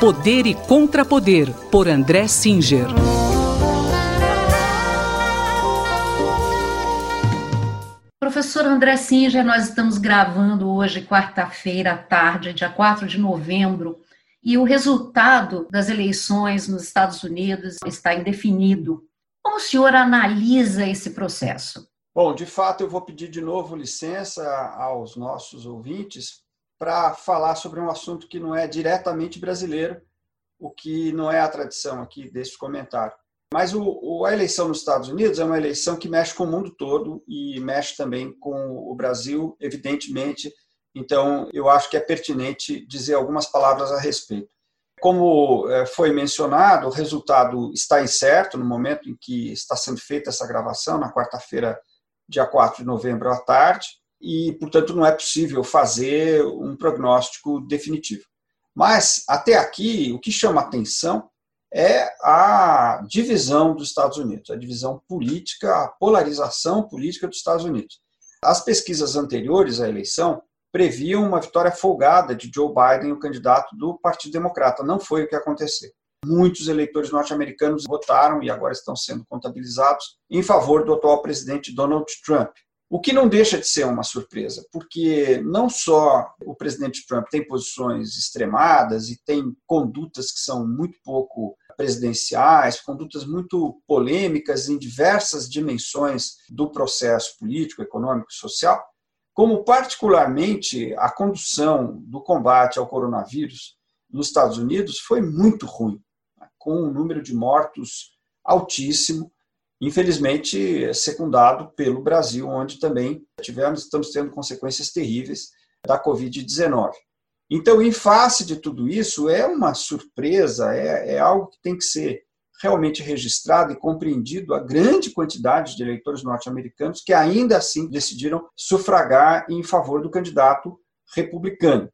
Poder e Contrapoder, por André Singer. Professor André Singer, nós estamos gravando hoje, quarta-feira à tarde, dia 4 de novembro, e o resultado das eleições nos Estados Unidos está indefinido. Como o senhor analisa esse processo? Bom, de fato, eu vou pedir de novo licença aos nossos ouvintes para falar sobre um assunto que não é diretamente brasileiro, o que não é a tradição aqui desse comentário. Mas o, a eleição nos Estados Unidos é uma eleição que mexe com o mundo todo e mexe também com o Brasil, evidentemente. Então, eu acho que é pertinente dizer algumas palavras a respeito. Como é, foi mencionado, o resultado está incerto no momento em que está sendo feita essa gravação, na quarta-feira, dia 4 de novembro à tarde e, portanto, não é possível fazer um prognóstico definitivo. Mas, até aqui, o que chama atenção é a divisão dos Estados Unidos, a divisão política, a polarização política dos Estados Unidos. As pesquisas anteriores à eleição previam uma vitória folgada de Joe Biden, o candidato do Partido Democrata. Não foi o que aconteceu. Muitos eleitores norte-americanos votaram e agora estão sendo contabilizados em favor do atual presidente Donald Trump. O que não deixa de ser uma surpresa, porque não só o presidente Trump tem posições extremadas e tem condutas que são muito pouco presidenciais, condutas muito polêmicas em diversas dimensões do processo político, econômico e social, como particularmente a condução do combate ao coronavírus nos Estados Unidos foi muito ruim, com um número de mortos altíssimo, infelizmente secundado pelo Brasil, onde também tivemos, estamos tendo consequências terríveis da Covid-19. Então, em face de tudo isso, é uma surpresa, é, é algo que tem que ser realmente registrado e compreendido a grande quantidade de eleitores norte-americanos que ainda assim decidiram sufragar em favor do candidato republicano.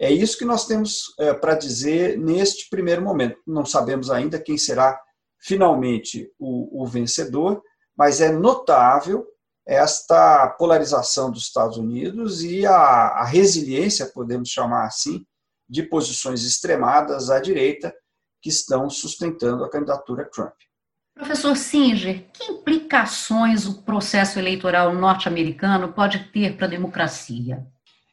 É isso que nós temos é, para dizer neste primeiro momento. Não sabemos ainda quem será finalmente o, o vencedor, mas é notável esta polarização dos Estados Unidos e a, a, resiliência, podemos chamar assim, de posições extremadas à direita que estão sustentando a candidatura Trump. Professor Singer, que implicações o processo eleitoral norte-americano pode ter para a democracia?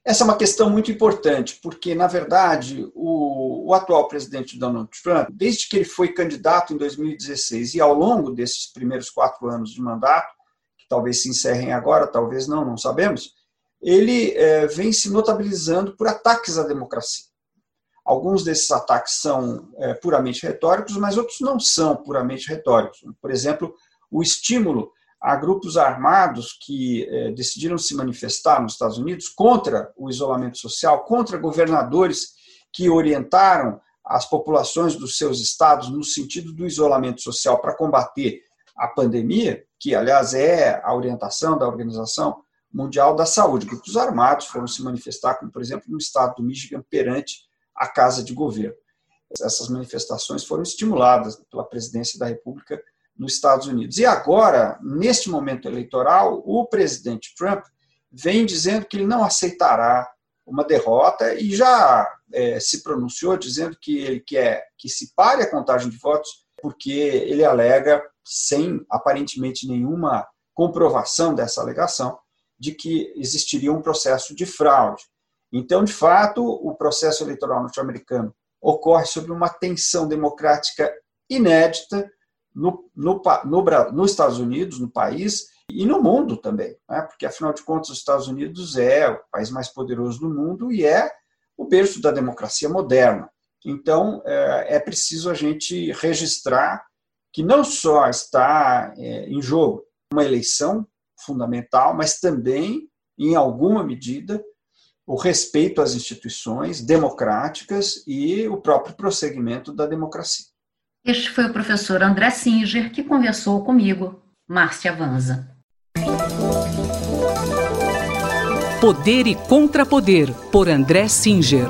Essa é uma questão muito importante, porque, na verdade, o, o, atual presidente Donald Trump, desde que ele foi candidato em 2016 e ao longo desses primeiros quatro anos de mandato, que talvez se encerrem agora, talvez não, não sabemos, ele é, vem se notabilizando por ataques à democracia. Alguns desses ataques são é, puramente retóricos, mas outros não são puramente retóricos. Por exemplo, o estímulo há grupos armados que eh, decidiram se manifestar nos Estados Unidos contra o isolamento social, contra governadores que orientaram as populações dos seus estados no sentido do isolamento social para combater a pandemia, que aliás é a orientação da Organização Mundial da Saúde. Grupos armados foram se manifestar, como por exemplo no estado do Michigan, perante a Casa de Governo. Essas manifestações foram estimuladas pela presidência da República nos Estados Unidos. E agora, neste momento eleitoral, o presidente Trump vem dizendo que ele não aceitará uma derrota e já é, se pronunciou dizendo que ele quer que se pare a contagem de votos, porque ele alega, sem aparentemente nenhuma comprovação dessa alegação, de que existiria um processo de fraude. Então, de fato, o processo eleitoral norte-americano ocorre sob uma tensão democrática inédita, no, no, no, nos Estados Unidos, no país, e no mundo também, né? porque afinal de contas os Estados Unidos é o país mais poderoso do mundo e é o berço da democracia moderna. Então é, é preciso a gente registrar que não só está é, em jogo uma eleição fundamental, mas também, em alguma medida, o respeito às instituições democráticas e o próprio prosseguimento da democracia. Este foi o professor André Singer que conversou comigo, Márcia Vanza. Poder e Contrapoder, por André Singer.